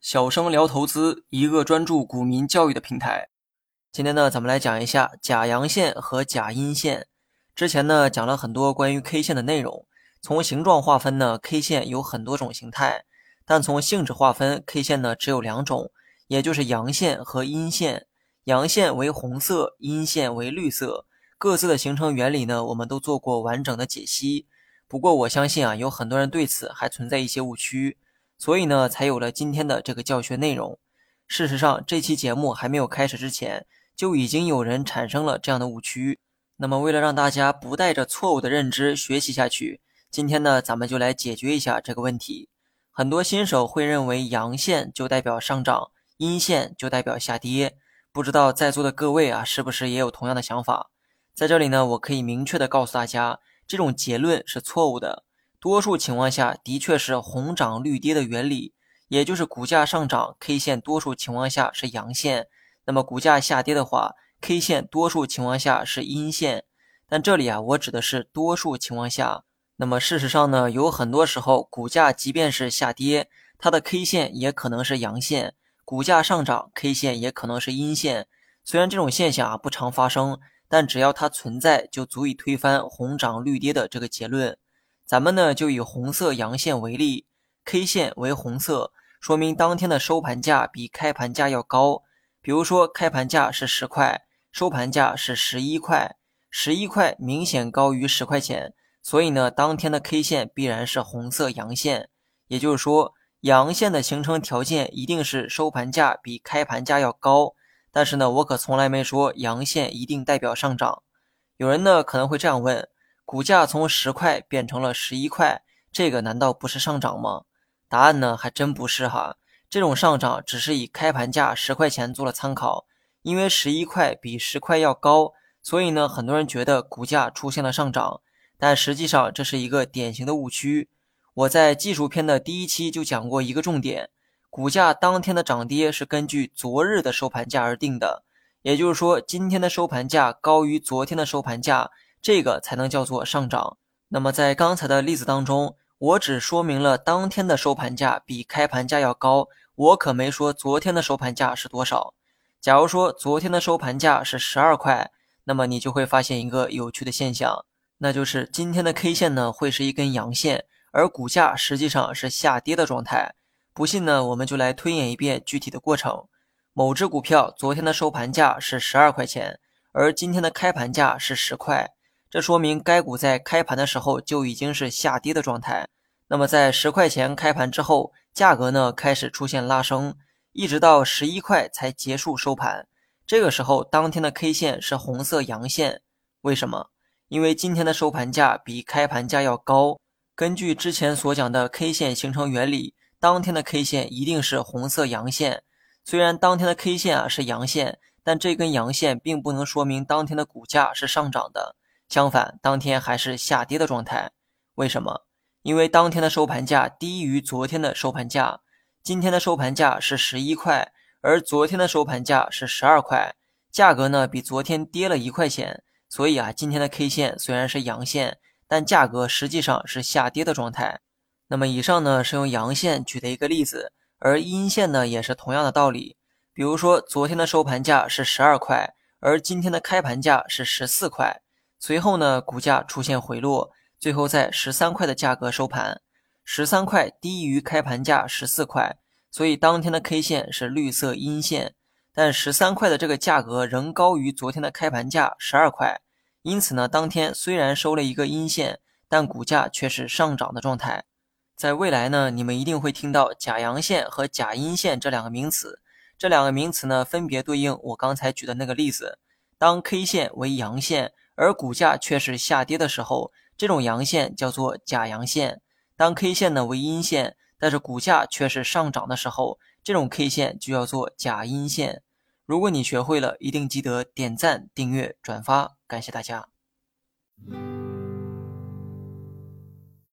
小生聊投资，一个专注股民教育的平台。今天呢，咱们来讲一下假阳线和假阴线。之前呢，讲了很多关于 K 线的内容。从形状划分呢，K 线有很多种形态，但从性质划分，K 线呢只有两种，也就是阳线和阴线。阳线为红色，阴线为绿色。各自的形成原理呢，我们都做过完整的解析。不过我相信啊，有很多人对此还存在一些误区。所以呢，才有了今天的这个教学内容。事实上，这期节目还没有开始之前，就已经有人产生了这样的误区。那么，为了让大家不带着错误的认知学习下去，今天呢，咱们就来解决一下这个问题。很多新手会认为阳线就代表上涨，阴线就代表下跌。不知道在座的各位啊，是不是也有同样的想法？在这里呢，我可以明确的告诉大家，这种结论是错误的。多数情况下的确是红涨绿跌的原理，也就是股价上涨，K 线多数情况下是阳线；那么股价下跌的话，K 线多数情况下是阴线。但这里啊，我指的是多数情况下。那么事实上呢，有很多时候股价即便是下跌，它的 K 线也可能是阳线；股价上涨，K 线也可能是阴线。虽然这种现象啊不常发生，但只要它存在，就足以推翻红涨绿跌的这个结论。咱们呢就以红色阳线为例，K 线为红色，说明当天的收盘价比开盘价要高。比如说开盘价是十块，收盘价是十一块，十一块明显高于十块钱，所以呢当天的 K 线必然是红色阳线。也就是说，阳线的形成条件一定是收盘价比开盘价要高。但是呢，我可从来没说阳线一定代表上涨。有人呢可能会这样问。股价从十块变成了十一块，这个难道不是上涨吗？答案呢还真不是哈，这种上涨只是以开盘价十块钱做了参考，因为十一块比十块要高，所以呢很多人觉得股价出现了上涨，但实际上这是一个典型的误区。我在技术篇的第一期就讲过一个重点，股价当天的涨跌是根据昨日的收盘价而定的，也就是说今天的收盘价高于昨天的收盘价。这个才能叫做上涨。那么在刚才的例子当中，我只说明了当天的收盘价比开盘价要高，我可没说昨天的收盘价是多少。假如说昨天的收盘价是十二块，那么你就会发现一个有趣的现象，那就是今天的 K 线呢会是一根阳线，而股价实际上是下跌的状态。不信呢，我们就来推演一遍具体的过程。某只股票昨天的收盘价是十二块钱，而今天的开盘价是十块。这说明该股在开盘的时候就已经是下跌的状态。那么在十块钱开盘之后，价格呢开始出现拉升，一直到十一块才结束收盘。这个时候，当天的 K 线是红色阳线。为什么？因为今天的收盘价比开盘价要高。根据之前所讲的 K 线形成原理，当天的 K 线一定是红色阳线。虽然当天的 K 线啊是阳线，但这根阳线并不能说明当天的股价是上涨的。相反，当天还是下跌的状态。为什么？因为当天的收盘价低于昨天的收盘价。今天的收盘价是十一块，而昨天的收盘价是十二块，价格呢比昨天跌了一块钱。所以啊，今天的 K 线虽然是阳线，但价格实际上是下跌的状态。那么以上呢是用阳线举的一个例子，而阴线呢也是同样的道理。比如说，昨天的收盘价是十二块，而今天的开盘价是十四块。随后呢，股价出现回落，最后在十三块的价格收盘，十三块低于开盘价十四块，所以当天的 K 线是绿色阴线。但十三块的这个价格仍高于昨天的开盘价十二块，因此呢，当天虽然收了一个阴线，但股价却是上涨的状态。在未来呢，你们一定会听到假阳线和假阴线这两个名词，这两个名词呢，分别对应我刚才举的那个例子，当 K 线为阳线。而股价却是下跌的时候，这种阳线叫做假阳线。当 K 线呢为阴线，但是股价却是上涨的时候，这种 K 线就叫做假阴线。如果你学会了，一定记得点赞、订阅、转发，感谢大家。